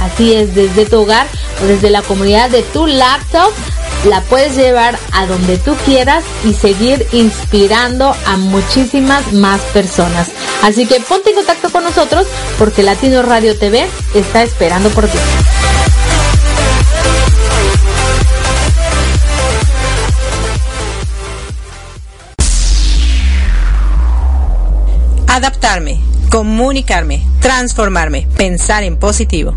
Así es, desde tu hogar o desde la comunidad de tu laptop la puedes llevar a donde tú quieras y seguir inspirando a muchísimas más personas. Así que ponte en contacto con nosotros porque Latino Radio TV está esperando por ti. Adaptarme, comunicarme, transformarme, pensar en positivo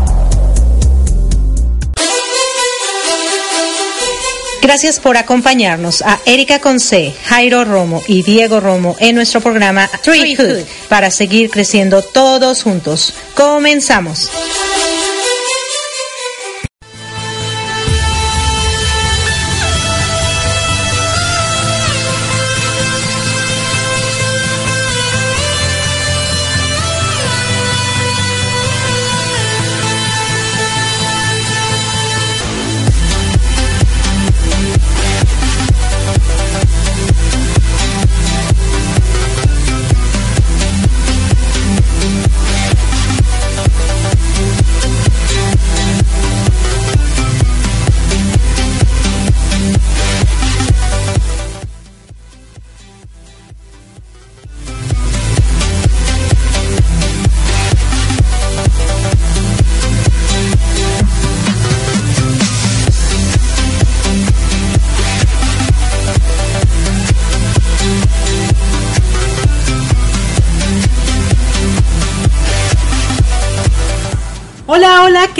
Gracias por acompañarnos a Erika Conce, Jairo Romo y Diego Romo en nuestro programa Tree Hood para seguir creciendo todos juntos. Comenzamos.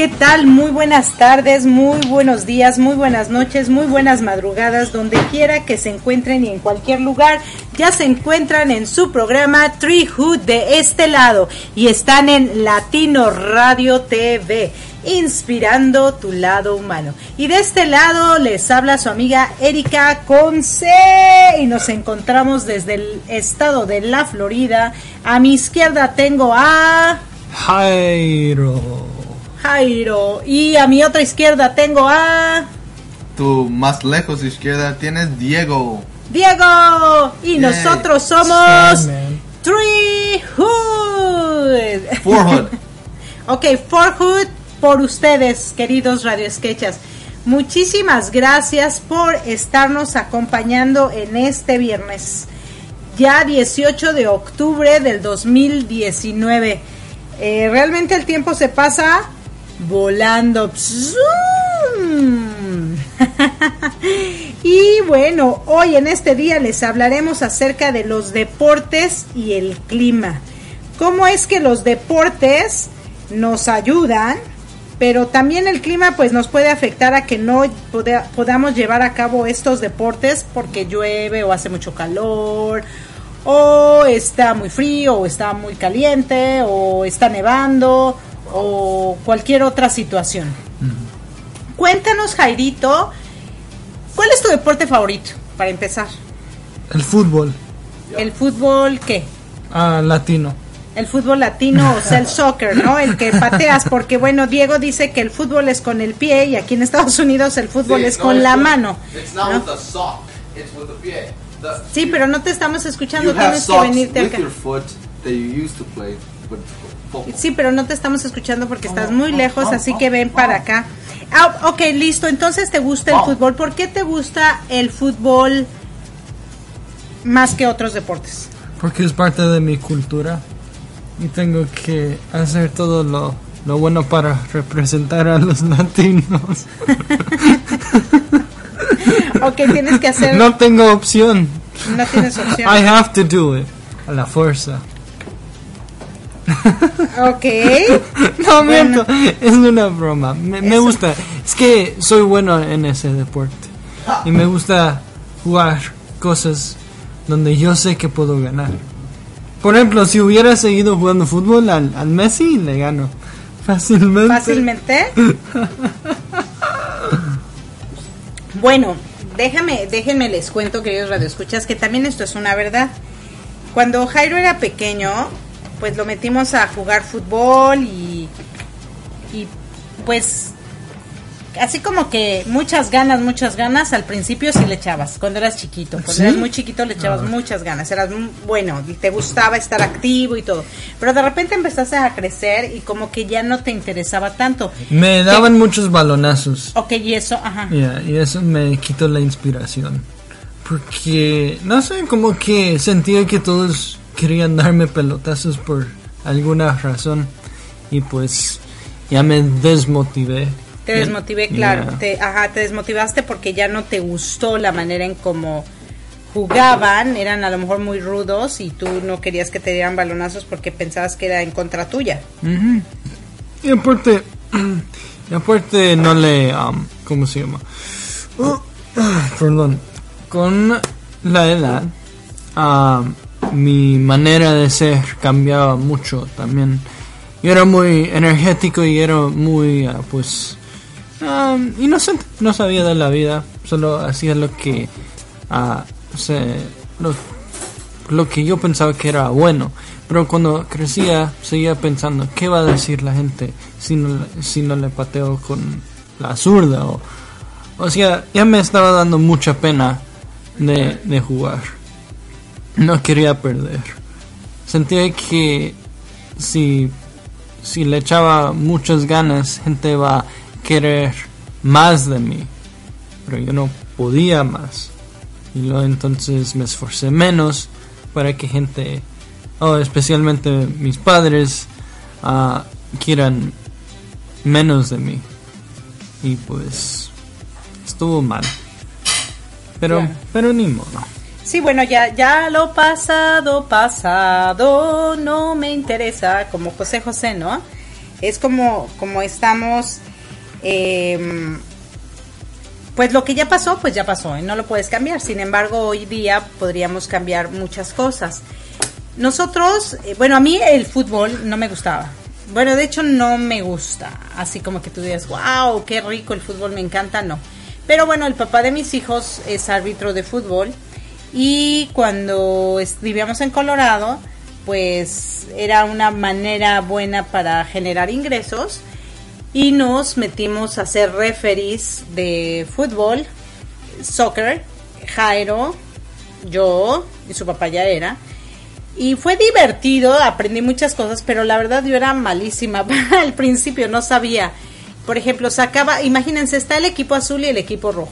¿Qué tal? Muy buenas tardes, muy buenos días, muy buenas noches, muy buenas madrugadas, donde quiera que se encuentren y en cualquier lugar. Ya se encuentran en su programa Tree Hood de este lado y están en Latino Radio TV inspirando tu lado humano. Y de este lado les habla su amiga Erika Conce y nos encontramos desde el estado de la Florida. A mi izquierda tengo a Jairo. Jairo. Y a mi otra izquierda tengo a... Tu más lejos izquierda tienes Diego. Diego. Y nosotros somos... Three Hood. Four Hood. ok, Four Hood por ustedes, queridos radioesquechas. Muchísimas gracias por estarnos acompañando en este viernes, ya 18 de octubre del 2019. Eh, realmente el tiempo se pasa volando. Y bueno, hoy en este día les hablaremos acerca de los deportes y el clima. ¿Cómo es que los deportes nos ayudan? Pero también el clima pues nos puede afectar a que no poda- podamos llevar a cabo estos deportes porque llueve o hace mucho calor o está muy frío o está muy caliente o está nevando o cualquier otra situación. Cuéntanos, Jairito, ¿cuál es tu deporte favorito para empezar? El fútbol ¿El fútbol qué? ah, latino. El fútbol latino, o sea, el soccer, ¿no? El que pateas, porque bueno, Diego dice que el fútbol es con el pie y aquí en Estados Unidos el fútbol es con la mano. It's not ¿no? with the sock, it's with the pie. The- Sí, pero no te estamos escuchando, tienes que venirte with acá. Sí, pero no te estamos escuchando porque estás muy lejos, así que ven para acá. Ah, ok, listo. Entonces te gusta el fútbol. ¿Por qué te gusta el fútbol más que otros deportes? Porque es parte de mi cultura. Y tengo que hacer todo lo, lo bueno para representar a los latinos. Ok, tienes que hacer. No tengo opción. No tienes opción. I have to do it. A la fuerza. Ok. No, miento. Es una broma. Me, me gusta. Es que soy bueno en ese deporte. Y me gusta jugar cosas donde yo sé que puedo ganar. Por ejemplo, si hubiera seguido jugando fútbol al, al Messi, le gano. Fácilmente. Fácilmente. Bueno, déjame, déjenme les cuento, queridos radioescuchas, que también esto es una verdad. Cuando Jairo era pequeño, pues lo metimos a jugar fútbol y, y pues así como que muchas ganas, muchas ganas, al principio sí le echabas, cuando eras chiquito, cuando ¿Sí? eras muy chiquito le echabas muchas ganas, eras mu- bueno, y te gustaba estar activo y todo, pero de repente empezaste a crecer y como que ya no te interesaba tanto. Me daban muchos balonazos. Ok, y eso, ajá. Ya, y eso me quitó la inspiración. Porque, no sé, como que sentía que todos querían darme pelotazos por alguna razón. Y pues ya me desmotivé. Te desmotivé, claro. Te, ajá, te desmotivaste porque ya no te gustó la manera en cómo jugaban. Eran a lo mejor muy rudos y tú no querías que te dieran balonazos porque pensabas que era en contra tuya. Y aparte, y aparte no le, um, ¿cómo se llama? Uh, perdón, con la edad, um, mi manera de ser cambiaba mucho también. Yo era muy energético y era muy, ah, pues, um, inocente, no sabía de la vida, solo hacía lo que, ah, se, lo, lo que yo pensaba que era bueno. Pero cuando crecía, seguía pensando, ¿qué va a decir la gente si no, si no le pateo con la zurda? O, o sea, ya me estaba dando mucha pena de, de jugar. No quería perder. Sentía que si, si le echaba muchas ganas, gente va a querer más de mí. Pero yo no podía más. Y luego entonces me esforcé menos para que gente, oh, especialmente mis padres, ah, quieran menos de mí. Y pues estuvo mal. Pero, pero ni modo. Sí, bueno, ya, ya lo pasado, pasado, no me interesa, como José José, ¿no? Es como, como estamos, em, pues lo que ya pasó, pues ya pasó, y no lo puedes cambiar. Sin embargo, hoy día podríamos cambiar muchas cosas. Nosotros, eh, bueno, a mí el fútbol no me gustaba. Bueno, de hecho no me gusta. Así como que tú digas, wow, qué rico el fútbol, me encanta, no. Pero bueno, el papá de mis hijos es árbitro de fútbol y cuando vivíamos en Colorado, pues era una manera buena para generar ingresos y nos metimos a ser referees de fútbol, soccer, Jairo, yo y su papá ya era. Y fue divertido, aprendí muchas cosas, pero la verdad yo era malísima al principio, no sabía. Por ejemplo, sacaba, imagínense, está el equipo azul y el equipo rojo.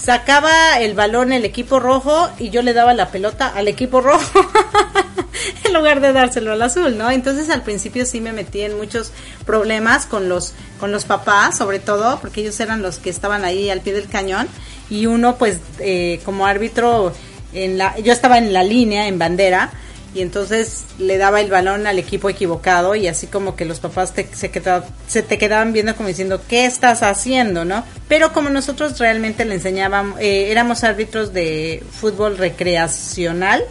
Sacaba el balón el equipo rojo y yo le daba la pelota al equipo rojo. en lugar de dárselo al azul, ¿no? Entonces al principio sí me metí en muchos problemas con los con los papás, sobre todo, porque ellos eran los que estaban ahí al pie del cañón y uno pues eh, como árbitro en la yo estaba en la línea en bandera y entonces le daba el balón al equipo equivocado y así como que los papás te, se, quedaba- se te quedaban viendo como diciendo, ¿qué estás haciendo? ¿no? Pero como nosotros realmente le enseñábamos, eh, éramos árbitros de fútbol recreacional,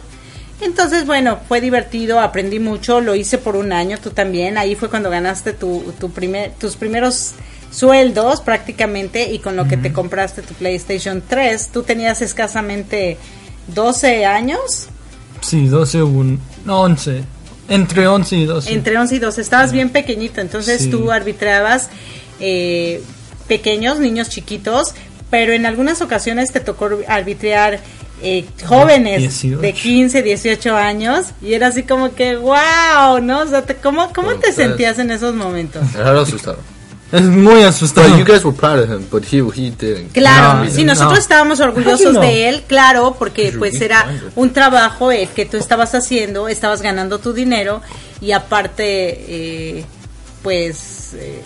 entonces bueno, fue divertido, aprendí mucho, lo hice por un año, tú también, ahí fue cuando ganaste tu, tu primer, tus primeros sueldos prácticamente y con lo que te compraste tu PlayStation 3, tú tenías escasamente 12 años. Sí, 12 o un, no, 11. Entre 11 y 12. Entre 11 y 12, estabas bien pequeñito, entonces Sí. tú arbitrabas eh, pequeños, niños chiquitos, pero en algunas ocasiones te tocó arbitrar eh, jóvenes 18. de 15, 18 años y era así como que, wow, ¿no? O sea, te- ¿cómo, cómo te sentías en esos momentos? Era asustado. Es muy asustado. But you guys were proud of him, but he he didn't. Claro, No, sí, no. nosotros estábamos orgullosos no. de él, claro, porque pues era un trabajo eh, que tú estabas haciendo, estabas ganando tu dinero y aparte, eh, pues, eh,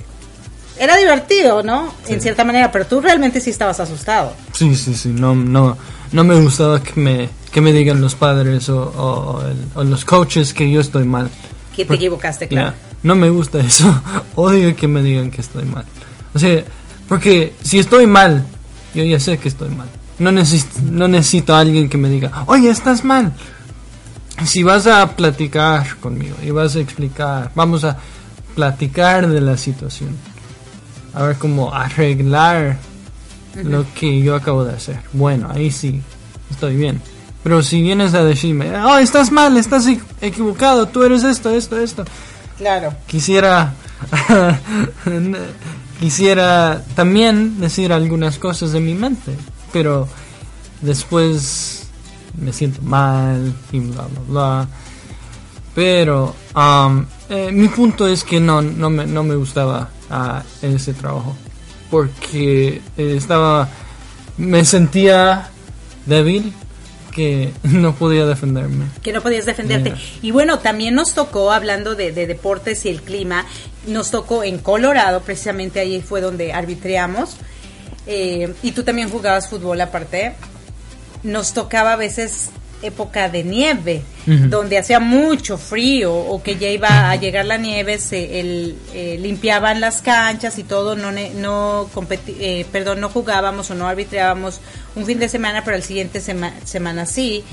era divertido, ¿no? En cierta manera, pero tú realmente sí estabas asustado. Sí, sí, sí. No, no, no me gustaba que me, que me digan los padres o, o- o el- o los coaches que yo estoy mal. Que te equivocaste, claro. Ya, no me gusta eso. Odio que me digan que estoy mal. O sea, porque si estoy mal, yo ya sé que estoy mal. No necesito, no necesito a alguien que me diga, oye, estás mal. Si vas a platicar conmigo y vas a explicar, vamos a platicar de la situación. A ver cómo arreglar lo que yo acabo de hacer. Bueno, ahí sí, estoy bien. Pero si vienes a decirme, oh, estás mal, estás equ- equivocado, tú eres esto, esto, esto Claro. quisiera quisiera también decir algunas cosas de mi mente pero después me siento mal y bla bla bla pero um, eh, mi punto es que no no me, no me gustaba ah, ese trabajo porque estaba me sentía débil que no podía defenderme que no podías defenderte. Yeah. Y bueno, también nos tocó, hablando de, de deportes y el clima, nos tocó en Colorado, precisamente ahí fue donde arbitreamos, eh, y tú también jugabas fútbol aparte, nos tocaba a veces época de nieve, donde hacía mucho frío o que ya iba a llegar la nieve, se el, eh, limpiaban las canchas y todo, no no eh, perdón, no jugábamos o no arbitrábamos un fin de semana, pero el siguiente sema- semana sí,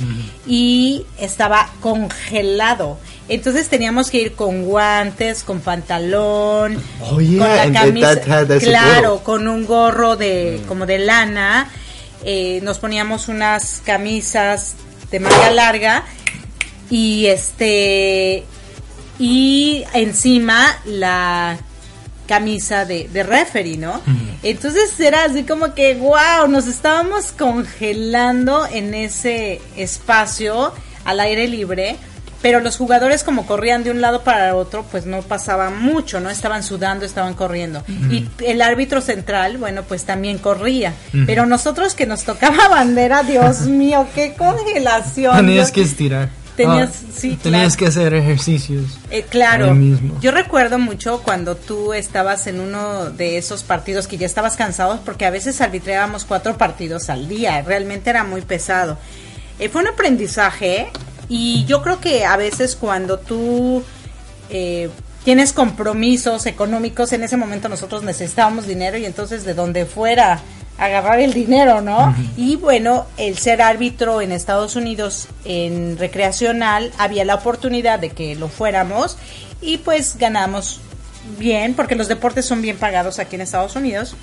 y estaba congelado. Entonces teníamos que ir con guantes, con pantalón, Oh, yeah, con la camisa, that claro, con un gorro de como de lana, eh, nos poníamos unas camisas de manga larga y este y encima la camisa de, de referee, ¿no? Entonces era así como que, wow, nos estábamos congelando en ese espacio al aire libre, pero los jugadores como corrían de un lado para otro, pues no pasaba mucho, ¿no? Estaban sudando, estaban corriendo. Y el árbitro central, bueno, pues también corría. Pero nosotros que nos tocaba bandera, Dios mío, qué congelación. tenías que estirar Tenías- Ah, sí, tenías claro. que hacer ejercicios Eh, claro, mismo. yo recuerdo mucho cuando tú estabas en uno de esos partidos que ya estabas cansado porque a veces arbitrábamos cuatro partidos al día, realmente era muy pesado. Eh, fue un aprendizaje y yo creo que a veces cuando tú eh, tienes compromisos económicos, en ese momento nosotros necesitábamos dinero y entonces de donde fuera agarrar el dinero, ¿no? Y bueno, el ser árbitro en Estados Unidos en recreacional había la oportunidad de que lo fuéramos y pues ganamos bien porque los deportes son bien pagados aquí en Estados Unidos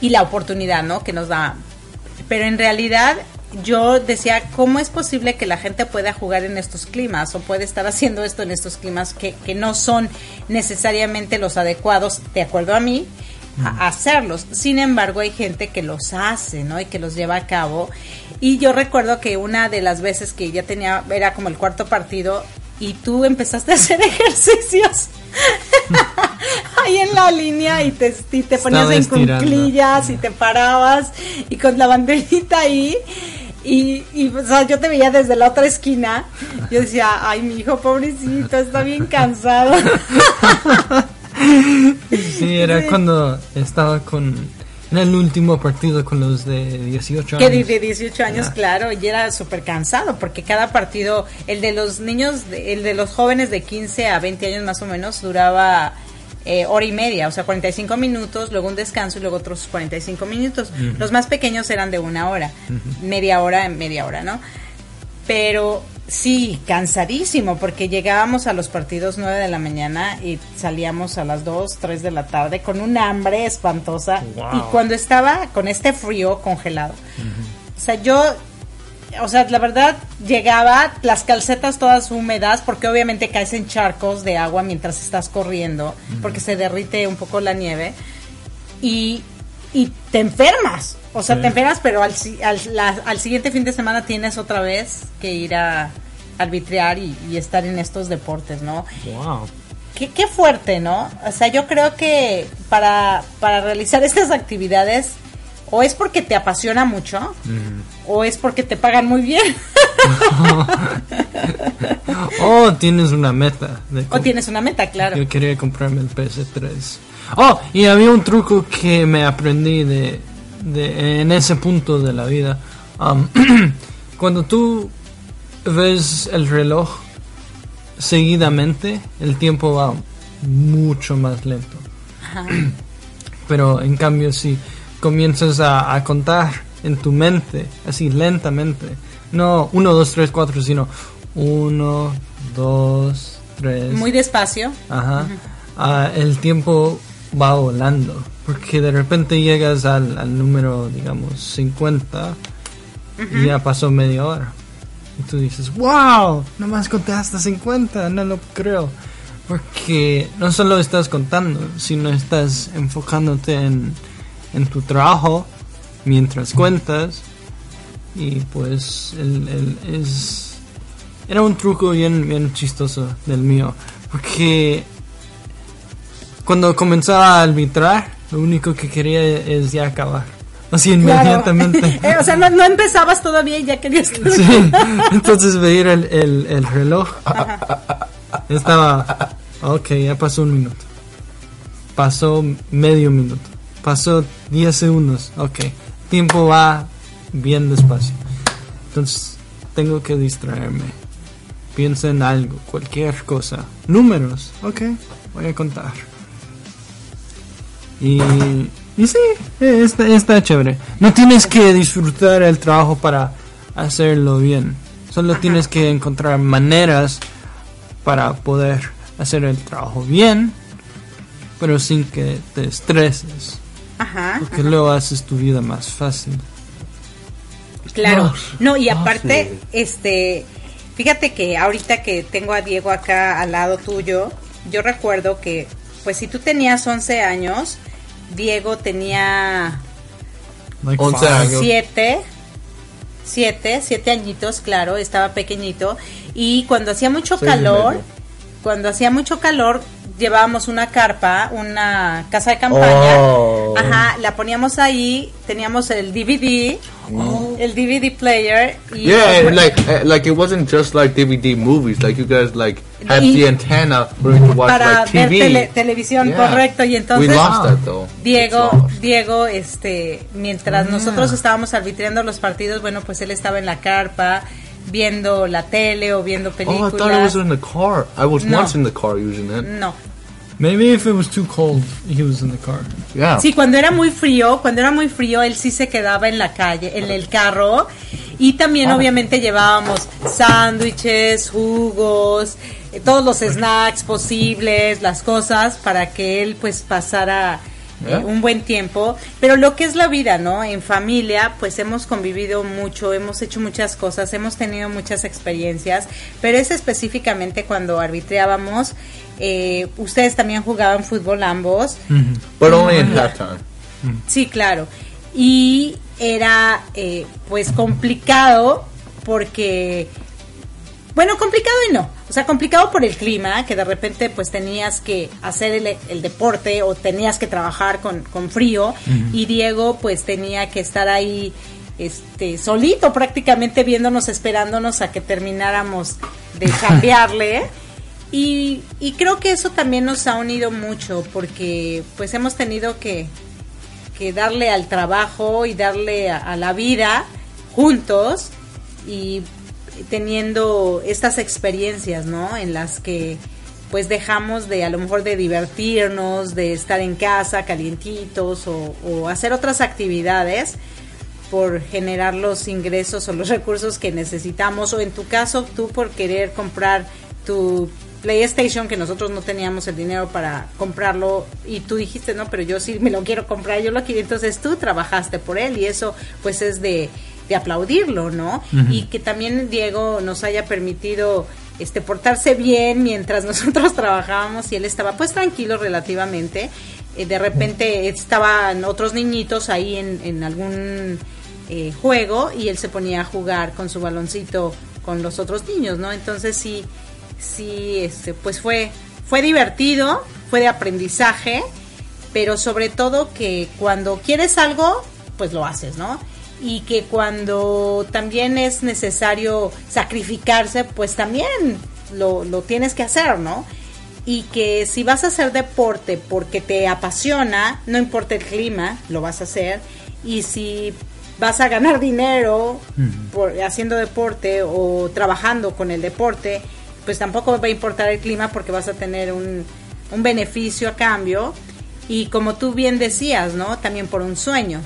y la oportunidad, ¿no? Que nos da. Pero en realidad yo decía, ¿cómo es posible que la gente pueda jugar en estos climas o puede estar haciendo esto en estos climas que, que no son necesariamente los adecuados, de acuerdo a mí, a a hacerlos? Sin embargo, hay gente que los hace, ¿no? Y que los lleva a cabo. Y yo recuerdo que una de las veces que ya tenía, era como el cuarto partido, y tú empezaste a hacer ejercicios ahí en la línea y te, y te ponías Estaba en estirando. cunclillas y te parabas y con la banderita ahí Y, y o sea, yo te veía desde la otra esquina. Yo decía, ay, mi hijo pobrecito, está bien cansado. Sí, era cuando estaba con... Era el último partido con los de 18 Que años. de, de 18 años, Ya. claro, y era súper cansado, porque cada partido, el de los niños, el de los jóvenes de 15 a 20 años más o menos, duraba eh, hora y media, o sea, 45 minutos, luego un descanso y luego otros 45 minutos. Los más pequeños eran de una hora, media hora en media hora, ¿no? Pero sí, cansadísimo, porque llegábamos a los partidos 9 de la mañana y salíamos a las 2, 3 de la tarde con un hambre espantosa. Wow. Y cuando estaba con este frío congelado. O sea, yo, o sea, la verdad, llegaba, las calcetas todas húmedas, porque obviamente caes en charcos de agua mientras estás corriendo, porque se derrite un poco la nieve. Y, y te enfermas. O sea, Sí. te enfermas, pero al, al, la- al siguiente fin de semana tienes otra vez que ir a arbitrar y, y estar en estos deportes, ¿no? Wow. Qué, qué fuerte, ¿no? O sea, yo creo que para, para realizar estas actividades, o es porque te apasiona mucho, o es porque te pagan muy bien, Oh, tienes una meta. o tienes una meta, claro. Yo quería comprarme el PS3. Oh, y había un truco que me aprendí de, de en ese punto de la vida. Um, cuando tú ves el reloj seguidamente, el tiempo va mucho más lento. Ajá. Pero en cambio, si comienzas a, a contar en tu mente, así lentamente, no 1, 2, 3, 4, sino 1, 2, 3. Muy despacio. Ajá. Ah, el tiempo va volando. Porque de repente llegas al, al número, digamos, 50 y ya pasó media hora. Y tú dices, wow, nomás conté hasta 50, no lo creo. Porque no solo estás contando, sino estás enfocándote en, en tu trabajo mientras cuentas. Y pues el, el- es... Era un truco bien, bien chistoso del mío. Porque cuando comenzaba a arbitrar, lo único que quería es ya acabar. Así inmediatamente. Eh, o sea, no, no empezabas todavía y ya querías que... Sí, entonces veía el, el, el reloj. Estaba, ok, ya pasó un minuto. Pasó medio minuto. Pasó 10 segundos. Ok, tiempo va bien despacio. Entonces, tengo que distraerme. Piensa en algo, cualquier cosa. Números, ok, voy a contar. Y, y sí, está, está chévere. No tienes que disfrutar el trabajo para hacerlo bien. Solo tienes que encontrar maneras para poder hacer el trabajo bien, pero sin que te estreses. Ajá. Porque luego haces tu vida más fácil. Claro, no, y aparte, sí. este, fíjate que ahorita que tengo a Diego acá al lado tuyo, yo recuerdo que, pues si tú tenías 11 años, Diego tenía Like 11 five. años. siete, siete, siete añitos, claro, estaba pequeñito, y cuando hacía mucho calor, cuando hacía mucho calor, llevábamos una carpa, una casa de campaña, Oh. ajá, la poníamos ahí, teníamos el DVD, el DVD player, y Yeah, and like uh, like it wasn't just like DVD movies. Like you guys like had Y- the antenna you could watch para like ver TV. tele- televisión, Yeah. correcto, y entonces... we lost that though. Diego, lost. Diego, este, mientras Ah. nosotros estábamos arbitrando los partidos, bueno, pues él estaba en la carpa, viendo la tele o viendo Oh, I thought it películas. was in the car. I was No. once in the car using it. no. Maybe if it was too cold, he was in the car. Yeah. Sí, cuando era muy frío, cuando era muy frío, él sí se quedaba en la calle, en el carro. Y también, Ah. obviamente, llevábamos sándwiches, jugos, eh, todos los snacks posibles, las cosas, para que él, pues, pasara eh, Yeah. un buen tiempo. Pero lo que es la vida, ¿no? En familia, pues hemos convivido mucho, hemos hecho muchas cosas, hemos tenido muchas experiencias. Pero es específicamente cuando arbitrábamos. eh, ustedes también jugaban fútbol ambos. But only in halftime. Sí, claro. Y era eh, pues complicado porque, bueno, complicado y no. O sea, complicado por el clima, que de repente pues tenías que hacer el, el deporte o tenías que trabajar con, con frío. Y Diego pues tenía que estar ahí este solito prácticamente viéndonos, esperándonos a que termináramos de cambiarle. Y, y creo que eso también nos ha unido mucho porque pues hemos tenido que, que darle al trabajo y darle a, a la vida juntos y teniendo estas experiencias, ¿no? En las que pues dejamos de a lo mejor de divertirnos, de estar en casa calientitos o, o hacer otras actividades por generar los ingresos o los recursos que necesitamos o en tu caso tú por querer comprar tu PlayStation que nosotros no teníamos el dinero para comprarlo y tú dijiste no pero yo sí me lo quiero comprar yo lo quiero entonces tú trabajaste por él y eso pues es de, de aplaudirlo no y que también Diego nos haya permitido este portarse bien mientras nosotros trabajábamos y él estaba pues tranquilo relativamente Eh, de repente estaban otros niñitos ahí en, en algún eh, juego y él se ponía a jugar con su baloncito con los otros niños, ¿no? Entonces sí, sí, este, pues fue, fue divertido, fue de aprendizaje, pero sobre todo que cuando quieres algo, pues lo haces, ¿no? Y que cuando también es necesario sacrificarse, pues también lo, lo tienes que hacer, ¿no? y que si vas a hacer deporte porque te apasiona, no importa el clima, lo vas a hacer. Y si vas a ganar dinero por, haciendo deporte o trabajando con el deporte, pues tampoco va a importar el clima porque vas a tener un, un beneficio a cambio. Y como tú bien decías, ¿no? También por un sueño.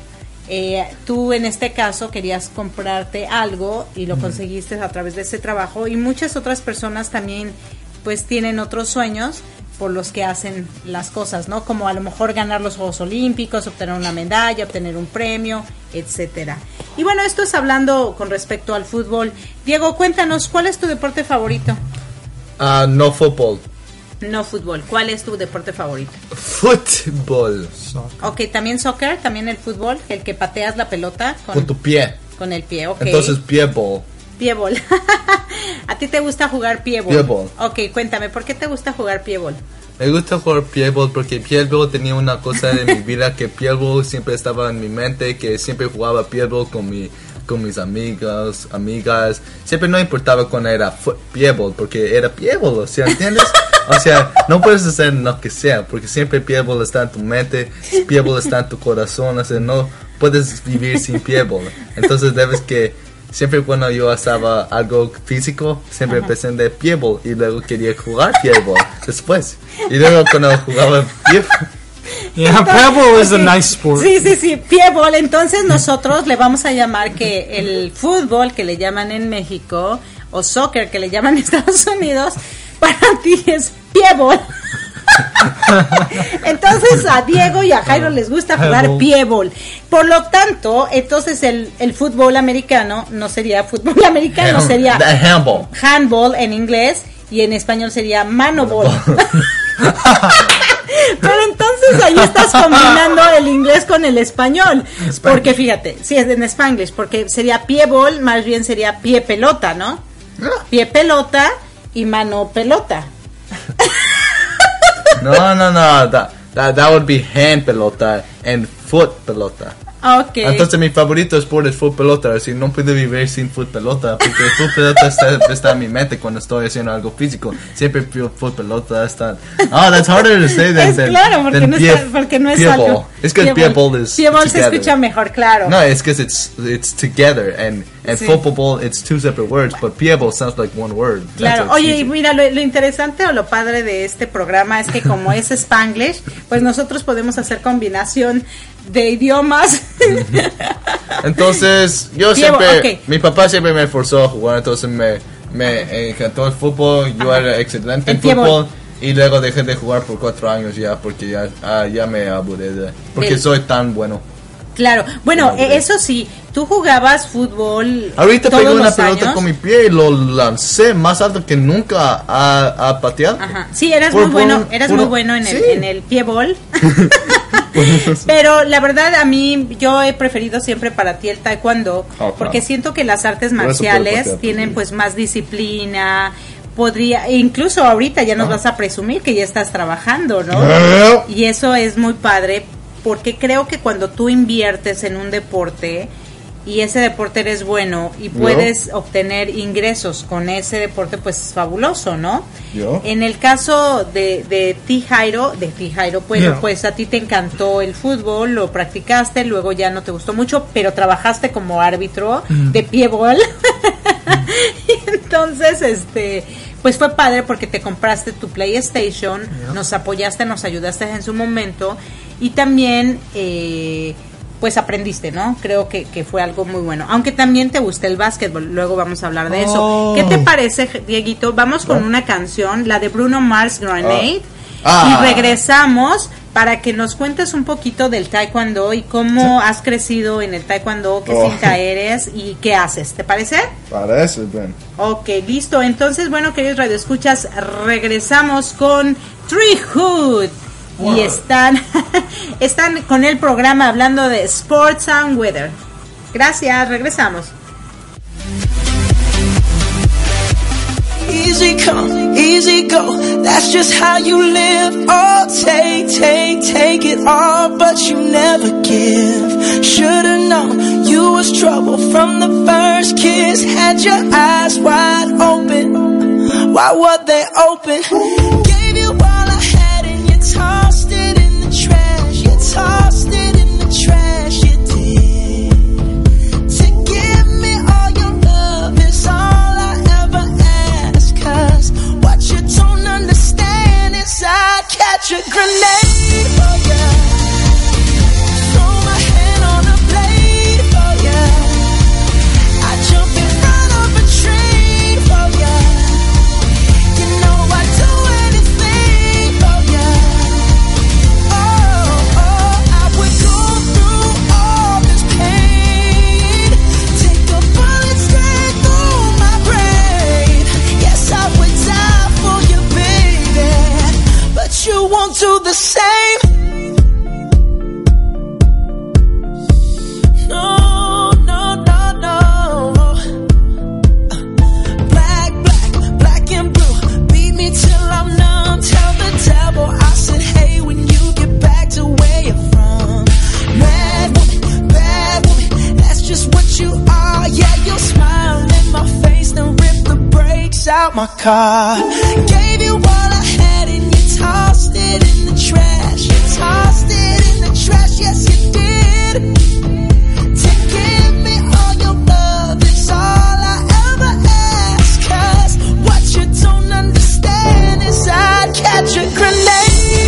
Eh, tú en este caso querías comprarte algo y lo conseguiste a través de ese trabajo y muchas otras personas también pues tienen otros sueños por los que hacen las cosas, ¿no? Como a lo mejor ganar los Juegos Olímpicos, obtener una medalla, obtener un premio, etcétera. Y bueno, esto es hablando con respecto al fútbol. Diego, cuéntanos, ¿cuál es tu deporte favorito? Uh, no football. No fútbol, ¿cuál es tu deporte favorito? Football. Ok, también soccer, también el fútbol, el que pateas la pelota con, Con tu pie. con el pie, ok. Entonces, pie ball. Piebol. ¿A ti te gusta jugar piebol? Piebol. Ok, cuéntame, ¿por qué te gusta jugar piebol? Me gusta jugar pieball porque pieball tenía una cosa en mi vida que pieball siempre estaba en mi mente, que siempre jugaba pieball con mi con mis amigas, amigas. Siempre no importaba cuando era pieball porque era pieball, o sea, ¿entiendes? O sea, no puedes hacer lo que sea porque siempre pieball está en tu mente, pieball está en tu corazón, o sea, no puedes vivir sin pieball. Entonces debes que siempre cuando yo hacía algo físico, siempre empecé de pieball y luego quería jugar pieball después. Y luego cuando jugaba pieball Yeah, Pebble is a nice sport. Sí, sí, sí, piebol. Entonces nosotros le vamos a llamar que el fútbol que le llaman en México o soccer que le llaman en Estados Unidos, para ti es piebol. Entonces a Diego y a Jairo les gusta jugar Piebol. Por lo tanto, entonces el, el fútbol americano no sería fútbol americano, sería handball. handball en inglés y en español sería manobol. Pero entonces ahí estás combinando el inglés con el español. Porque fíjate, sí es en spanglish, porque sería pie ball, más bien sería pie pelota, ¿no? Pie pelota y mano pelota. No, no, no. That, that, that would be hand pelota and foot pelota. Ok. Entonces mi favorito sport es foot pelota. Así no puedo vivir sin foot pelota porque foot pelota está, está en mi mente cuando estoy haciendo algo físico. Siempre foot pelota está. Oh, that's harder to say than, es than- claro, porque than no, pie- es, porque no es algo. Es que Pie ball. ball is Pie ball se escucha mejor, claro. No, it's because it's it's together and and Sí. football ball it's two separate words, but pie ball sounds like one word. Claro, oye, y mira, lo, lo interesante o lo padre de este programa es que como es Spanglish, pues nosotros podemos hacer combinación de idiomas. Entonces, yo siempre, mi papá siempre me forzó a jugar, entonces me, me encantó el fútbol, yo Ajá. era excelente El en fútbol. y luego dejé de jugar por cuatro años ya porque ya, ah, ya me aburrí de, porque soy tan bueno. Claro, bueno, eh, eso sí, tú jugabas fútbol Ahorita todos pegué una los pelota años. con mi pie y lo lancé más alto que nunca a, a patear. Ajá. Sí, eras Por- muy bueno, eras por- muy bueno en el, en el pie ball. Pero la verdad a mí yo he preferido siempre para ti el taekwondo claro. porque siento que las artes marciales patear, tienen pues, más disciplina, podría e incluso ahorita ya nos Ah. vas a presumir que ya estás trabajando, ¿no? Y eso es muy padre porque creo que cuando tú inviertes en un deporte y ese deporte eres bueno y puedes obtener ingresos con ese deporte, pues es fabuloso, ¿no? Yo. En el caso de, de ti, Jairo, de ti, Jairo, pues, pues a ti te encantó el fútbol, lo practicaste, luego ya no te gustó mucho, pero trabajaste como árbitro de piebol. Y Entonces, este, pues fue padre porque te compraste tu PlayStation, nos apoyaste, nos ayudaste en su momento y también, eh, pues aprendiste, ¿no? Creo que, que fue algo muy bueno. Aunque también te gusta el básquetbol, luego vamos a hablar de eso. Oh. ¿Qué te parece, Dieguito? Vamos con una canción, la de Bruno Mars Grenade. Ah. Y regresamos para que nos cuentes un poquito del taekwondo y cómo has crecido en el taekwondo, qué Oh. cinta eres y qué haces. ¿Te parece? Parece, Ben. Ok, listo. Entonces, bueno, queridos radioescuchas, regresamos con Tree Hood. Y están, están con el programa hablando de Sports and Weather. Gracias, regresamos. Easy come, easy go. That's just how you live. Oh, take, take, take it all, but you never give. Should've known you was trouble from the first kiss. Had your eyes wide open. Why were they open? I catch a grenade car.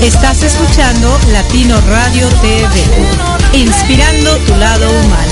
Estás escuchando Latino Radio TV, inspirando tu lado humano.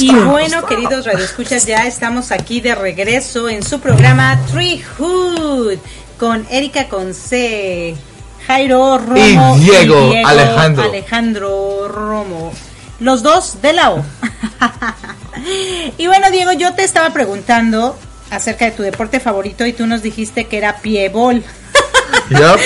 Y bueno, queridos radioescuchas, ya estamos aquí de regreso en su programa Tree Hood con Erika Conce, Jairo Romo Y Diego Alejandro. Alejandro Romo. Los dos de la O. y bueno, Diego, yo te estaba preguntando acerca de tu deporte favorito y tú nos dijiste que era piebol.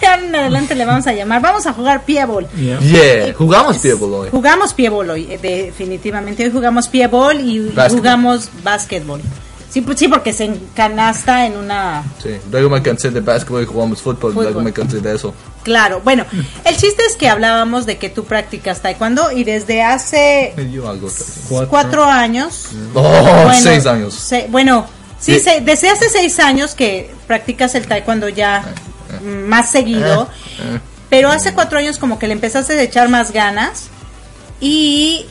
Ya en adelante le vamos a llamar. Vamos a jugar piebol. Yeah, jugamos piebol hoy. Jugamos piebol hoy, eh, definitivamente. Hoy jugamos piebol y Básquetbol. jugamos básquetbol. Sí, pues sí, porque se encanasta en una... Sí, luego me cansé de básquetbol y jugamos fútbol, Fútbol. luego me cansé de eso. Claro, bueno, el chiste es que hablábamos de que tú practicas taekwondo y desde hace Yo hago cuatro, años... Oh, bueno, seis años. se- bueno, sí, Sí. se- desde hace seis años que practicas el taekwondo ya mm, más seguido, Eh, pero hace cuatro años como que le empezaste a echar más ganas y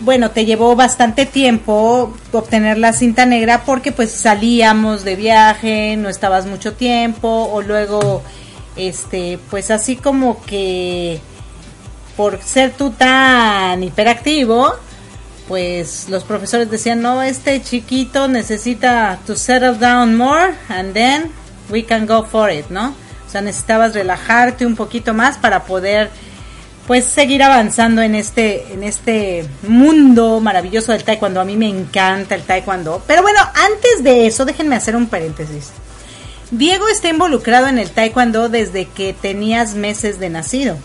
bueno, te llevó bastante tiempo obtener la cinta negra porque pues salíamos de viaje, no estabas mucho tiempo o luego este pues así como que por ser tú tan hiperactivo pues los profesores decían, no, este chiquito necesita to settle down more and then we can go for it, ¿no? O sea, necesitabas relajarte un poquito más para poder pues seguir avanzando en este en este mundo maravilloso del taekwondo. A mí me encanta el taekwondo. Pero bueno, antes de eso, déjenme hacer un paréntesis. Diego está involucrado en el taekwondo desde que tenías meses de nacido.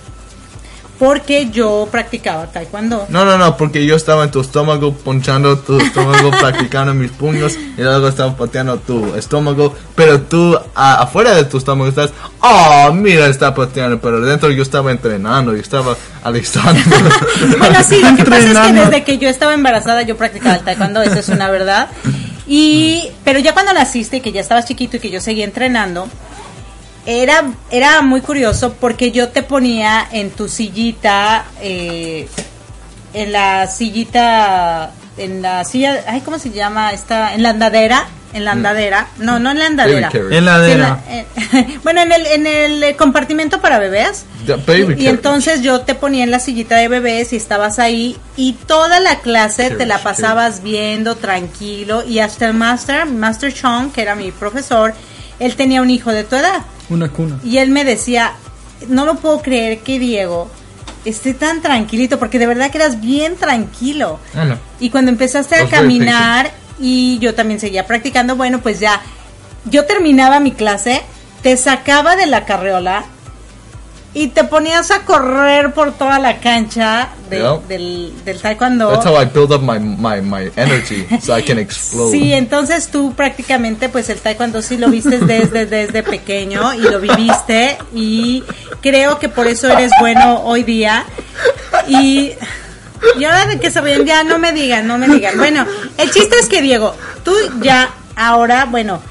Porque yo practicaba taekwondo. No, no, no, porque yo estaba en tu estómago ponchando tu estómago, practicando mis puños y luego estaba pateando tu estómago, pero tú a- afuera de tu estómago estás, oh, mira, está pateando, pero dentro yo estaba entrenando, yo estaba alistando. Bueno, sí, lo que pasa es que desde que yo estaba embarazada yo practicaba el taekwondo, eso es una verdad. Y pero ya cuando naciste y que ya estabas chiquito y que yo seguía entrenando, era era muy curioso porque yo te ponía en tu sillita eh, en la sillita en la silla, ay, ¿cómo se llama esta? En la andadera, en la andadera. No, no en la andadera. En la Sí, en adera. la- eh, bueno, en el, en el eh, compartimento para bebés. Y, entonces yo te ponía en la sillita de bebés y estabas ahí y toda la clase te la Carriage, pasabas viendo tranquilo y hasta el master, Master Chong, que era mi profesor, él tenía un hijo de tu edad Una cuna. y él me decía, no lo puedo creer que Diego esté tan tranquilito porque de verdad que eras bien tranquilo. Ah, no. Y cuando empezaste a caminar y yo también seguía practicando, bueno, pues ya yo terminaba mi clase, te sacaba de la carreola y te ponías a correr por toda la cancha de- Yep. del, del taekwondo. That's how I build up my, my, my energy so I can explode. Sí, entonces tú prácticamente pues el taekwondo sí lo viste desde, desde pequeño y lo viviste y creo que por eso eres bueno hoy día. Y, y ahora de que se ríen, ya no me digan, no me digan. Bueno, el chiste es que Diego, tú ya ahora, bueno,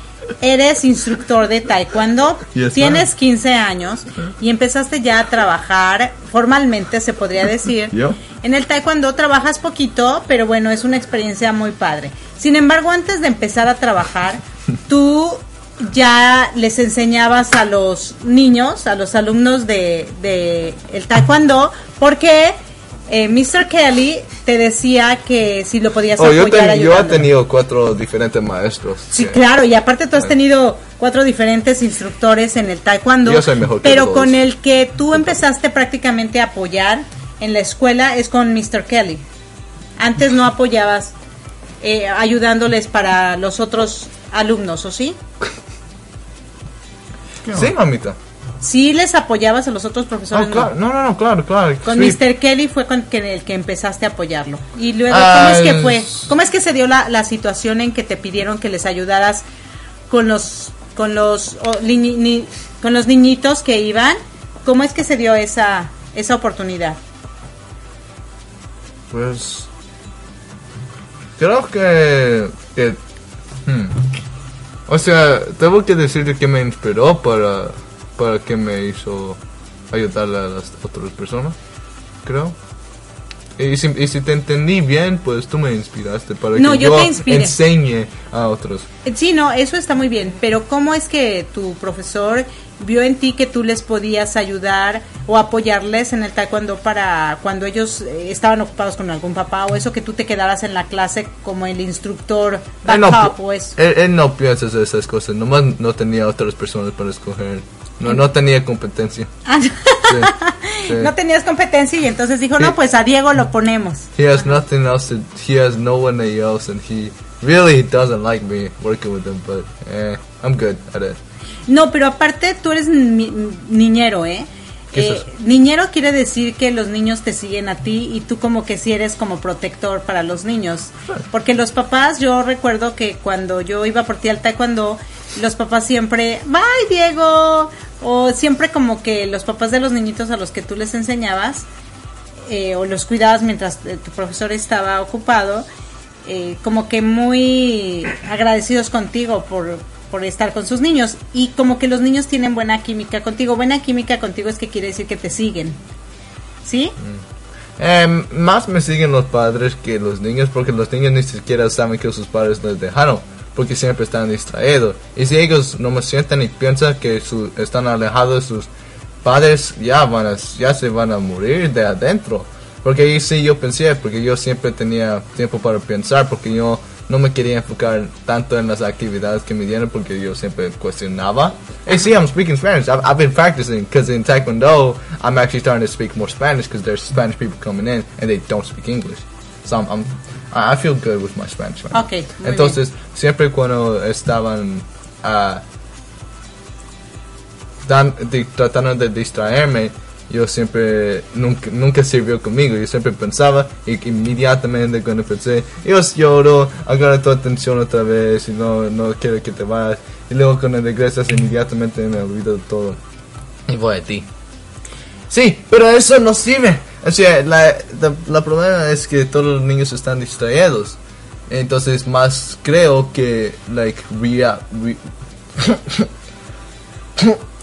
eres instructor de taekwondo, Yes, tienes ma'am. 15 años y empezaste ya a trabajar formalmente, se podría decir. Yo. En el taekwondo trabajas poquito, pero bueno, es una experiencia muy padre. Sin embargo, antes de empezar a trabajar, tú ya les enseñabas a los niños, a los alumnos de, de el taekwondo, porque eh, Mr. Kelly te decía que si lo podías Oh, yo, apoyar ten- yo he tenido cuatro diferentes maestros. Sí, que- claro, y aparte tú has tenido cuatro diferentes instructores en el taekwondo, Yo soy mejor que pero con el que tú empezaste prácticamente a apoyar en la escuela es con Mr. Kelly. Antes no apoyabas eh, ayudándoles para los otros alumnos, ¿o sí? Sí, mamita. Sí les apoyabas a los otros profesores. Oh, claro. No, no, no, claro, claro. Con Sí. Mr. Kelly fue con el que empezaste a apoyarlo. Y luego, Ah, ¿cómo es que fue? ¿Cómo es que se dio la, la situación en que te pidieron que les ayudaras con los con los o, li- ni- con los niñitos que iban? ¿Cómo es que se dio esa esa oportunidad? Pues. Creo que. que hmm. O sea, tengo que decir que me inspiró para. Para que me hizo ayudarle a las otras personas. Creo. Y si, y si te entendí bien, pues tú me inspiraste para No, que yo enseñe a otros. Eh, Sí, no, eso está muy bien, pero ¿cómo es que tu profesor vio en ti que tú les podías ayudar o apoyarles en el taekwondo para cuando ellos eh, estaban ocupados con algún papá o eso que tú te quedaras en la clase como el instructor Él no, backup o eso? él, él no piensa en esas cosas, nomás no tenía otras personas para escoger. No, no tenía competencia. Ah, Sí, sí. No tenías competencia y entonces dijo, Sí. no, pues a Diego lo ponemos. He has nothing else. To, he has no one else, and he really doesn't like me working with him. But eh, I'm good at it. No, pero aparte tú eres ni- niñero, ¿eh? ¿Qué es Eh, eso? niñero quiere decir que los niños te siguen a ti y tú como que si eres como protector para los niños. Porque los papás, yo recuerdo que cuando yo iba por ti al taekwondo, los papás siempre, bye Diego, o siempre como que los papás de los niñitos a los que tú les enseñabas, eh, o los cuidabas mientras eh, tu profesor estaba ocupado, eh, como que muy agradecidos contigo por, por estar con sus niños. Y como que los niños tienen buena química contigo. Buena química contigo es que quiere decir que te siguen. ¿Sí? Em, más me siguen los padres que los niños, porque los niños ni siquiera saben que sus padres les dejaron, porque siempre están distraídos. Y si ellos no me sienten y piensan que su, están alejados de sus padres, ya van a, ya se van a morir de adentro. Porque ahí sí yo pensé, porque yo siempre tenía tiempo para pensar, porque yo no me quería enfocar tanto en las actividades que me dieron, porque yo siempre cuestionaba. Hey, see, I'm speaking Spanish. I've, I've been practicing, because in Taekwondo, I'm actually starting to speak more Spanish, because there's Spanish people coming in, and they don't speak English. So I'm, I'm- I I feel good with my Spanish. man. Ok, muy Entonces, siempre cuando estaban ah, dan- di- tratando de distraerme, yo siempre, nunca, nunca sirvió conmigo. Yo siempre pensaba, y que inmediatamente cuando pensé, yo lloro, agarra tu atención otra vez, y no, no quiero que te vayas. Y luego cuando regresas, inmediatamente me olvido de todo. Y voy a ti. Sí, pero eso no sirve. O sea, la, la, la problema es que todos los niños están distraídos. Entonces, más creo que, like, rea- re-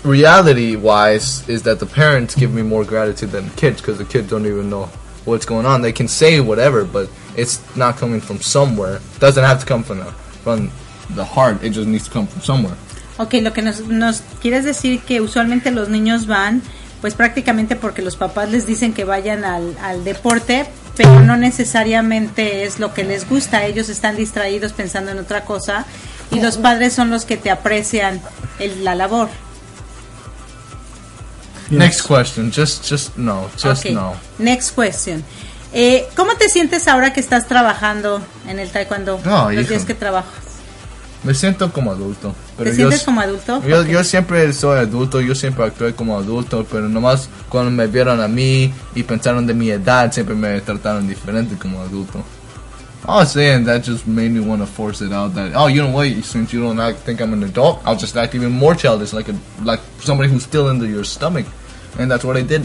reality wise, is that the parents give me more gratitude than the kids because the kids don't even know what's going on. They can say whatever, but it's not coming from somewhere. doesn't have to come from the, from the heart, it just needs to come from somewhere. Ok, lo que nos, nos quieres decir que usualmente los niños van, pues prácticamente porque los papás les dicen que vayan al, al deporte, pero no necesariamente es lo que les gusta. Ellos están distraídos pensando en otra cosa y los padres son los que te aprecian el- la labor. Next question. Just, just no. Just no. Next question. Eh, ¿Cómo te sientes ahora que estás trabajando en el taekwondo? No, los hijo. días que trabajas. Me siento como adulto. Pero ¿Te yo sientes s- como adulto? Yo, yo siempre soy adulto, yo siempre actué como adulto, pero nomás cuando me vieron a mí y pensaron de mi edad, siempre me trataron diferente como adulto. I was saying that just made me want to force it out that oh you know what since you don't act, think I'm an adult I'll just act even more childish like a like somebody who's still into your stomach and that's what I did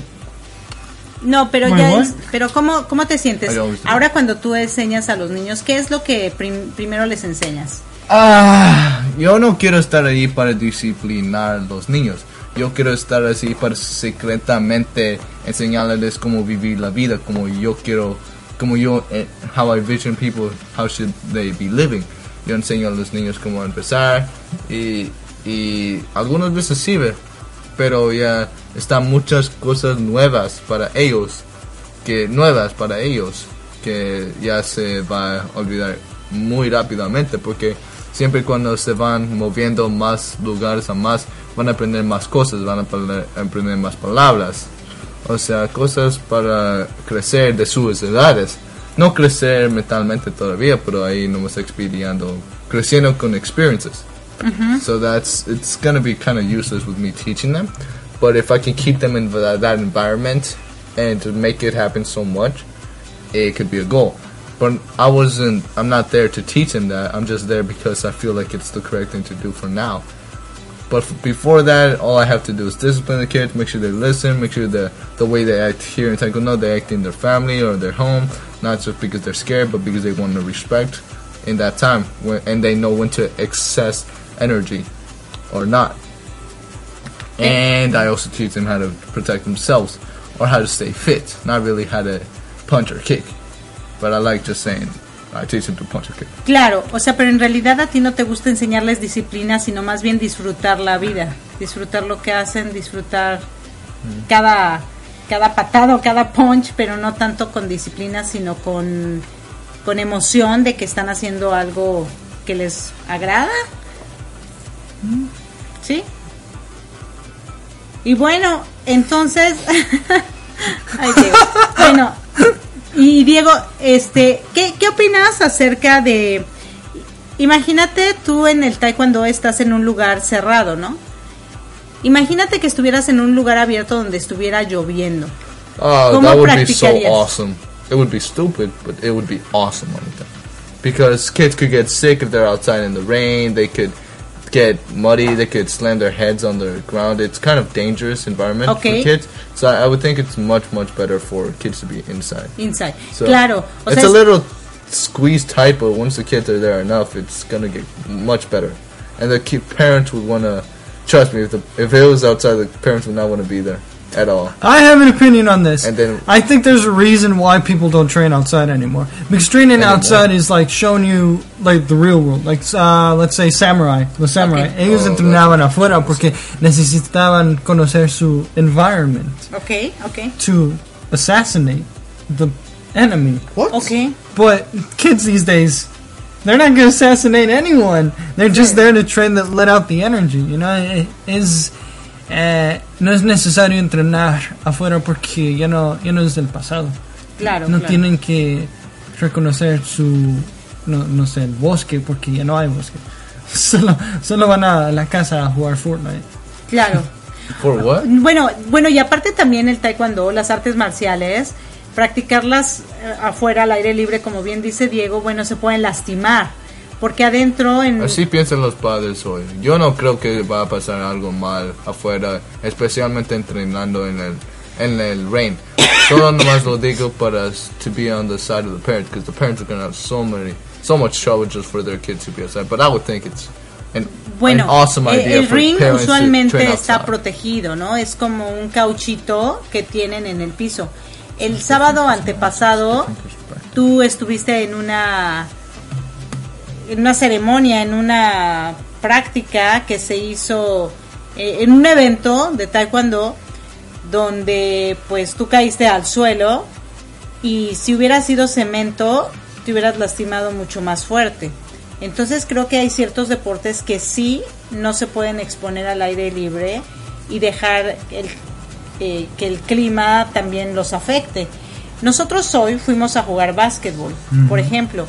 No, pero ya es, pero ¿cómo, cómo te sientes? Ahora cuando tú enseñas a los niños, ¿qué es lo que prim- primero les enseñas? Ah, yo no quiero estar ahí para disciplinar a los niños. Yo quiero estar así para secretamente enseñarles cómo vivir la vida, como yo quiero, como yo, eh, how I vision people, how should they be living. Yo enseño a los niños cómo empezar y, y algunas veces sirve, pero ya están muchas cosas nuevas para ellos, que nuevas para ellos, que ya se va a olvidar muy rápidamente porque siempre cuando se van moviendo más lugares a más van a aprender más cosas, van a aprender más palabras, o sea, cosas para crecer de sus edades. No crecer mentalmente todavía, pero ahí no me está experiendo, creciendo con experiences. So that's it's gonna be kind of useless with me teaching them. But if I can keep them in that, that environment and to make it happen so much, it could be a goal. But I wasn't. I'm not there to teach him that. I'm just there because I feel like it's the correct thing to do for now. But before that, all I have to do is discipline the kids, make sure they listen, make sure the the way they act here in Taekwondo, they act in their family or their home, not just because they're scared, but because they want to respect in that time, when, and they know when to access energy or not. And I also teach them how to protect themselves or how to stay fit, not really how to punch or kick. But I like just saying, I teach them to punch. Claro, o sea, pero en realidad a ti no te gusta enseñarles disciplina, sino más bien disfrutar la vida, disfrutar lo que hacen, disfrutar cada, cada patada o cada punch, pero no tanto con disciplina, sino con, con emoción de que están haciendo algo que les agrada. ¿Sí? Y bueno, entonces... Bueno, y Diego, este, ¿qué, ¿qué opinas acerca de... Imagínate tú en el taekwondo estás en un lugar cerrado, ¿no? Imagínate que estuvieras en un lugar abierto donde estuviera lloviendo. Oh, ¿Cómo that would be so awesome. It would be stupid, but it would be awesome on. Because kids could get sick if they're outside in the rain. They could get muddy. They could slam their heads on the ground. It's kind of dangerous environment Okay. for kids. So I, I would think it's much much better for kids to be inside. Inside. So claro. O it's sea, a little squeezed tight, but once the kids are there enough, it's gonna get much better. And the ki- parents would wanna trust me. If the if it was outside, the parents would not want to be there at all. I have an opinion on this. And then- I think there's a reason why people don't train outside anymore. Because training Anymore. outside is like showing you like the real world. Like uh, let's say samurai, los samurai. Okay. Ellos Oh, entrenaban afuera porque necesitaban conocer su environment Ok, ok. to assassinate the enemy. What? Ok. But kids these days, they're not going to assassinate anyone. They're just there to train that let out the energy. You know, It- es eh, no es necesario entrenar afuera porque ya no ya no es del pasado. Claro. No claro. tienen que reconocer su no, no sé el bosque porque ya no hay bosque. Solo solo van a la casa a jugar Fortnite. Claro. For what? Bueno, bueno, y aparte también el taekwondo, las artes marciales, practicarlas eh, afuera al aire libre, como bien dice Diego, bueno, se pueden lastimar, porque adentro en Así piensan los padres hoy. Yo no creo que va a pasar algo mal afuera, especialmente entrenando en el en el rain. Solo nomás lo digo para to be on the side of the parents, because the parents are gonna have so many, so much trouble just for their kids to be outside. But I would think it's an, bueno, an awesome eh, idea el for ring to usualmente está protegido, ¿no? Es como un cauchito que tienen en el piso. El sábado antepasado tú estuviste en una en una ceremonia, en una práctica que se hizo eh, en un evento de taekwondo donde pues tú caíste al suelo y si hubiera sido cemento te hubieras lastimado mucho más fuerte. Entonces creo que hay ciertos deportes que sí no se pueden exponer al aire libre y dejar el, eh, que el clima también los afecte. Nosotros hoy fuimos a jugar básquetbol, por ejemplo,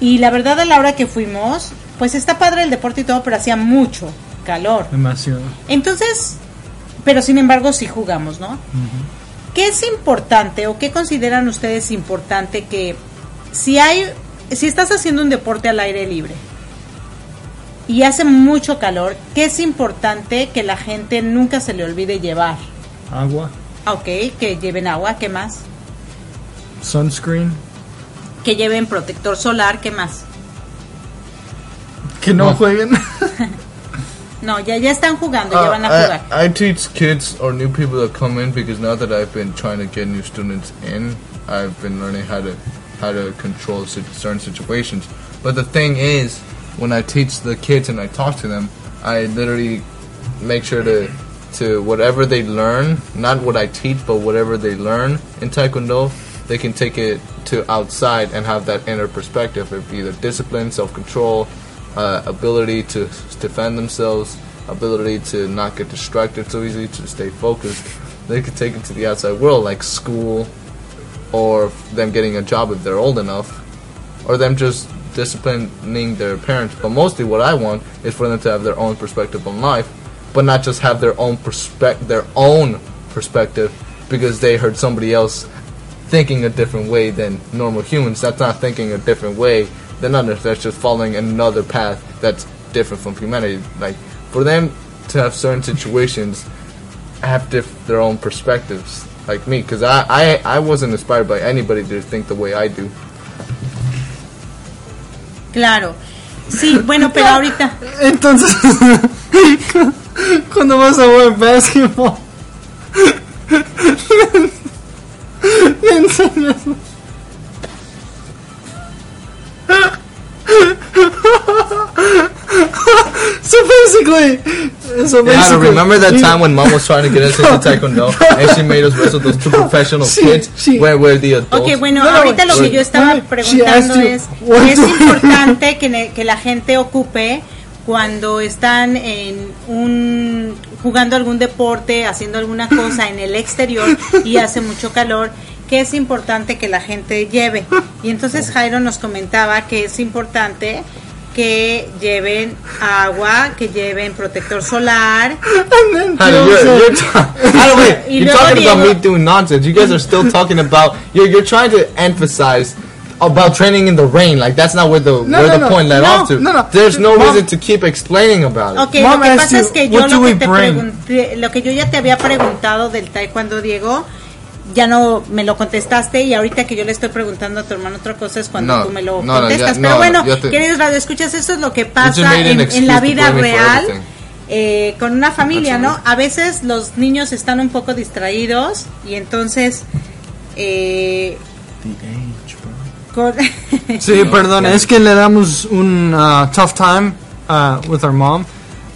Y la verdad a la hora que fuimos, pues está padre el deporte y todo, pero hacía mucho calor. Demasiado. Entonces, pero sin embargo sí jugamos, ¿no? ¿Qué es importante o qué consideran ustedes importante que si hay, si estás haciendo un deporte al aire libre y hace mucho calor, qué es importante que la gente nunca se le olvide llevar? Agua, Ah, Ok, que lleven agua, ¿qué más? sunscreen. Que lleven protector solar, ¿qué más? Que no No. jueguen. No, ya, ya están jugando, ya Uh, van a jugar. I, I teach kids or new people that come in because now that I've been trying to get new students in, I've been learning how to how to control certain situations. But the thing is, when I teach the kids and I talk to them, I literally make sure to to whatever they learn, not what I teach, but whatever they learn in Taekwondo, they can take it to outside and have that inner perspective of either discipline, self-control, uh, ability to defend themselves, ability to not get distracted so easily, to stay focused. They could take it to the outside world, like school, or them getting a job if they're old enough, or them just disciplining their parents. But mostly, what I want is for them to have their own perspective on life, but not just have their own perspective, their own perspective, because they heard somebody else thinking a different way than normal humans. That's not thinking a different way than others. That's just following another path that's different from humanity. Like for them to have certain situations have diff- their own perspectives, like me, because I, I I wasn't inspired by anybody to think the way I do. Claro. Sí, bueno, pero ahorita. Entonces, cuando vas a jugar basketball, So basically, so Yeah, I basically, remember that time when mom was trying to get us into taekwondo, and she made us wrestle those two professional Sí, kids, sí. where where the adults. Ok, bueno, No, no, ahorita lo que yo estaba. She preguntando es, es importante que, ne- que la gente ocupe cuando están en un jugando algún deporte, haciendo alguna cosa en el exterior y hace mucho calor, que es importante que la gente lleve. Y entonces Jairo nos comentaba que es importante que lleven agua, que lleven protector solar. Honey, you're, you're, ta- wait, talking about me doing nonsense. You guys are still talking about you're you're trying to emphasize about training in the rain. Like that's not where the No, where no, the no. point led No, off to. no, no. There's no Mom- reason to keep explaining about it. Ok, Mom lo que pasa you, es que what yo do lo we que te bring? pregunté, lo que yo ya te había preguntado del taekwondo, Diego, ya no me lo contestaste y ahorita que yo le estoy preguntando a tu hermano otra cosa es cuando No, tú me lo no, no, contestas. ya- Pero no, bueno, te- queridos radioescuchas, eso es lo que pasa en, en la vida real. eh, con una familia, ¿no? A veces los niños están un poco distraídos y entonces eh, con- Sí, perdón, es que le damos un uh, tough time uh, with our mom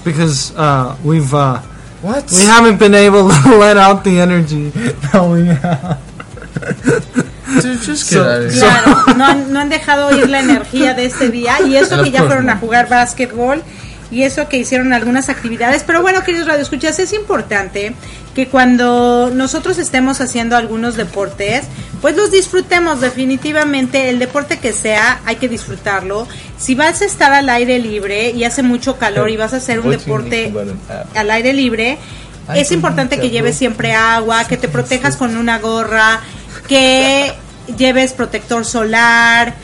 because uh, we've uh, What? we haven't been able to let out the energy that we have. Dude, just So-. Claro, no han, no han dejado ir la energía de este día y eso And que ya fueron a jugar básquetbol y eso que hicieron algunas actividades. Pero bueno, queridos radioescuchas, es importante que cuando nosotros estemos haciendo algunos deportes, pues los disfrutemos definitivamente. El deporte que sea, hay que disfrutarlo. Si vas a estar al aire libre y hace mucho calor y vas a hacer un deporte al aire libre, es importante que lleves siempre agua, que te protejas con una gorra, que lleves protector solar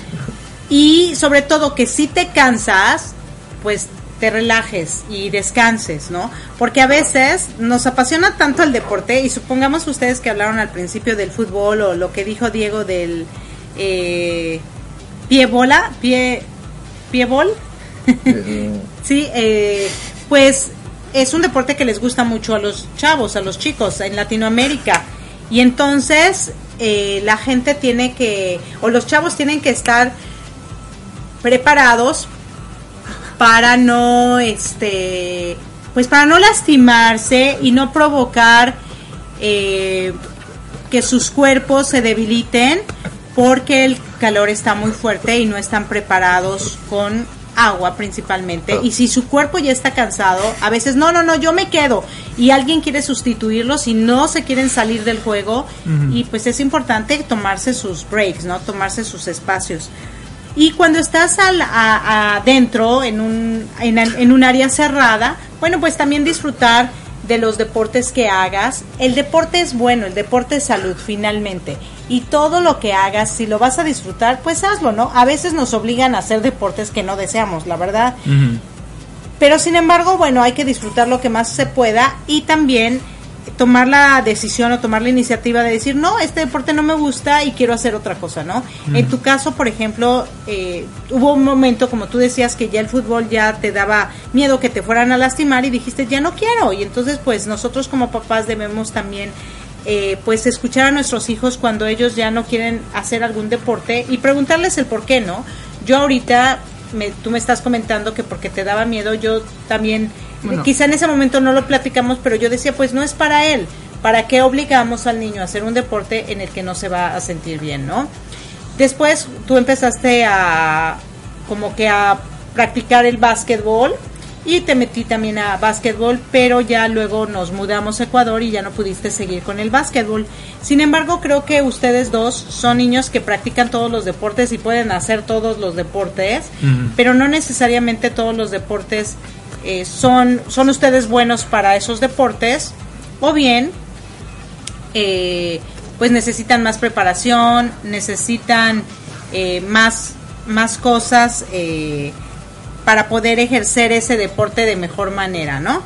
y sobre todo que si te cansas, pues te relajes y descanses, ¿no? Porque a veces nos apasiona tanto el deporte y supongamos ustedes que hablaron al principio del fútbol o lo que dijo Diego del eh, pie bola, pie, pie bol. Sí, eh, pues es un deporte que les gusta mucho a los chavos, a los chicos en Latinoamérica. Y entonces eh, la gente tiene que, o los chavos tienen que estar preparados para no, este, pues para no lastimarse y no provocar eh, que sus cuerpos se debiliten porque el calor está muy fuerte y no están preparados con agua principalmente. Y si su cuerpo ya está cansado a veces no no no yo me quedo y alguien quiere sustituirlos y no se quieren salir del juego y pues es importante tomarse sus breaks no tomarse sus espacios Y cuando estás al, a- adentro, en un, en, en un área cerrada, bueno, pues también disfrutar de los deportes que hagas. El deporte es bueno, el deporte es salud finalmente. Y todo lo que hagas, si lo vas a disfrutar, pues hazlo, ¿no? A veces nos obligan a hacer deportes que no deseamos, la verdad. Pero sin embargo, bueno, hay que disfrutar lo que más se pueda y también tomar la decisión o tomar la iniciativa de decir, no, este deporte no me gusta y quiero hacer otra cosa, ¿no? En tu caso, por ejemplo, eh, hubo un momento, como tú decías, que ya el fútbol ya te daba miedo que te fueran a lastimar y dijiste, ya no quiero. Y entonces, pues nosotros como papás debemos también... eh, pues escuchar a nuestros hijos cuando ellos ya no quieren hacer algún deporte y preguntarles el por qué, ¿no? Yo ahorita, me, tú me estás comentando que porque te daba miedo, yo también, Bueno. quizá en ese momento no lo platicamos, pero yo decía, pues no es para él. ¿Para qué obligamos al niño a hacer un deporte en el que no se va a sentir bien, no? Después tú empezaste a, como que a practicar el básquetbol y te metí también a básquetbol, pero ya luego nos mudamos a Ecuador y ya no pudiste seguir con el básquetbol. Sin embargo, creo que ustedes dos son niños que practican todos los deportes y pueden hacer todos los deportes, pero no necesariamente todos los deportes eh, son, son ustedes buenos para esos deportes, o bien eh, pues necesitan más preparación, necesitan eh, más, más cosas eh, para poder ejercer ese deporte de mejor manera, ¿no?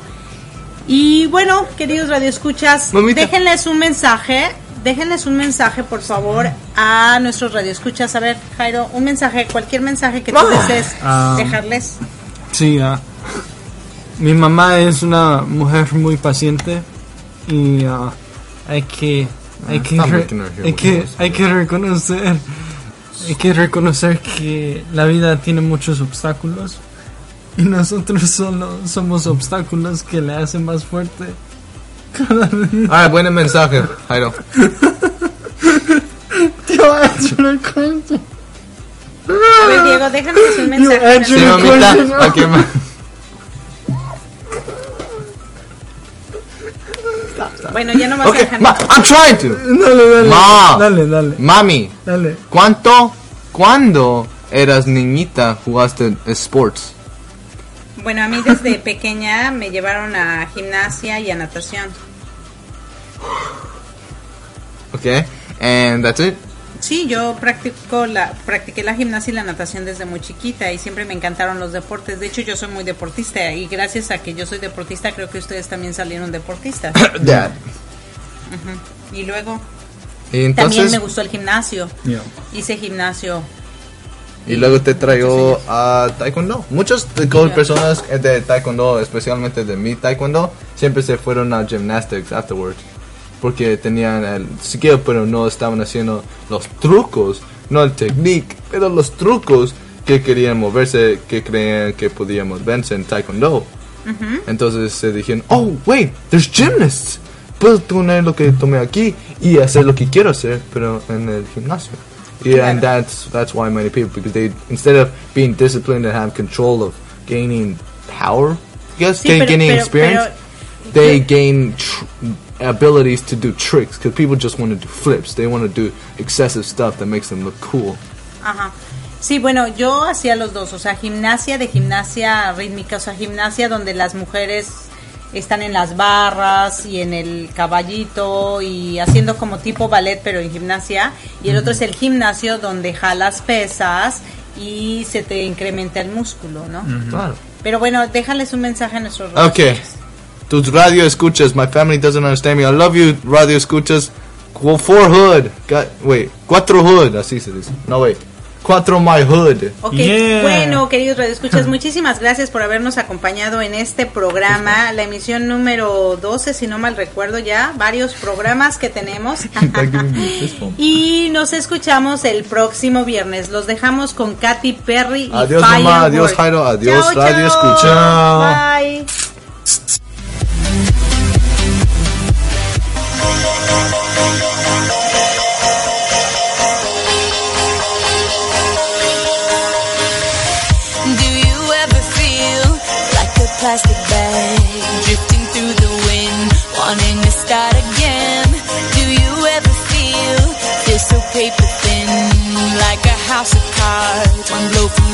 Y bueno, queridos radioescuchas, Mamita. déjenles un mensaje, déjenles un mensaje, por favor, a nuestros radioescuchas. A ver, Jairo, un mensaje, cualquier mensaje que tú desees Ah. dejarles. Sí, ah, mi mamá es una mujer muy paciente y ah, hay que hay que, re- her hear hay que hay que reconocer hay que reconocer que la vida tiene muchos obstáculos y nosotros solo somos obstáculos que le hacen más fuerte cada día. Ah, buen mensaje, Jairo. The question. A ver, Diego, déjanos un mensaje. Andrew. Sí, Una mamita. ¿a qué más? Bueno, ya no vas a Okay, dejar. ma, I'm trying to. Dale, dale. Ma. Dale, dale. Mami, Dale. ¿cuánto, cuándo eras niñita jugaste sports? Bueno, a mí desde pequeña me llevaron a gimnasia y a natación. Okay, and that's it. Sí, yo practico la, practiqué la gimnasia y la natación desde muy chiquita y siempre me encantaron los deportes. De hecho, yo soy muy deportista y gracias a que yo soy deportista, creo que ustedes también salieron deportistas. Y luego Y también me gustó el gimnasio. Yeah. Hice gimnasio. y luego te traigo a taekwondo. Muchas de las personas de taekwondo, especialmente de mi taekwondo, siempre se fueron a gymnastics afterwards. Porque tenían el skill, pero no estaban haciendo los trucos, no el technique, pero los trucos que querían moverse, que creían que podían moverse en taekwondo. Entonces se dijeron, oh, wait, there's gymnasts. Puedo poner lo que tomé aquí y hacer lo que quiero hacer, pero en el gimnasio. Yeah, and that's that's why many people because they instead of being disciplined and have control of gaining power, yes, Sí, gain- pero- gaining pero- experience, pero- they gain tr- abilities to do tricks because people just want to do flips. They want to do excessive stuff that makes them look cool. Ajá. Sí, bueno, yo hacía los dos, o sea, gimnasia de gimnasia rítmica, o sea, gimnasia donde las mujeres están en las barras y en el caballito y haciendo como tipo ballet, pero en gimnasia. Y el otro es el gimnasio donde jalas pesas y se te incrementa el músculo, ¿no? Claro. Pero bueno, déjales un mensaje a nuestros Okay. Tus radio escuchas. My family doesn't understand me. I love you, radio escuchas. Four hood. Got, wait, cuatro hood. Así se dice. No, wait. Cuatro my hood. Ok, Yeah. bueno, queridos radioescuchas, muchísimas gracias por habernos acompañado en este programa, la emisión número 12, si no mal recuerdo ya, varios programas que tenemos. y nos escuchamos el próximo viernes. Los dejamos con Katy Perry y Adiós, mamá, adiós, Jairo, adiós, Chao, radio chao. escucha. Bye.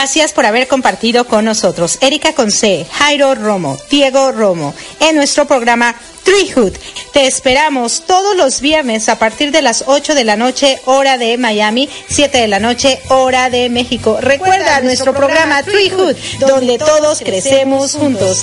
Gracias por haber compartido con nosotros Erika Conce, Jairo Romo, Diego Romo en nuestro programa Treehood. Te esperamos todos los viernes a partir de las 8 de la noche, hora de Miami, 7 de la noche, hora de México. Recuerda nuestro programa Treehood, donde todos crecemos juntos.